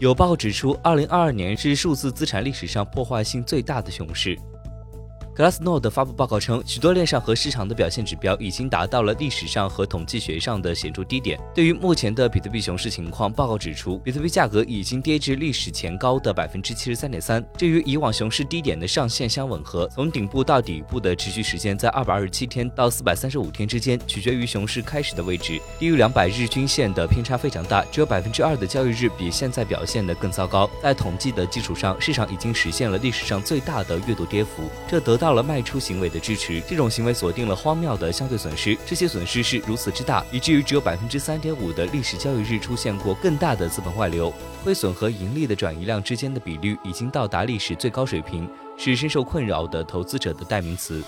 有报指出，二零二二年是数字资产历史上破坏性最大的熊市。Glassnode 发布报告称，许多链上和市场的表现指标已经达到了历史上和统计学上的显著低点。对于目前的比特币熊市情况，报告指出，比特币价格已经跌至历史前高的百分之七十三点三，这与以往熊市低点的上限相吻合。从顶部到底部的持续时间在二百二十七天到四百三十五天之间，取决于熊市开始的位置。低于两百日均线的偏差非常大，只有百分之二的交易日比现在表现的更糟糕。在统计的基础上，市场已经实现了历史上最大的月度跌幅，这得到。到了卖出行为的支持，这种行为锁定了荒谬的相对损失。这些损失是如此之大，以至于只有百分之三点五的历史交易日出现过更大的资本外流。亏损和盈利的转移量之间的比率已经到达历史最高水平，是深受困扰的投资者的代名词。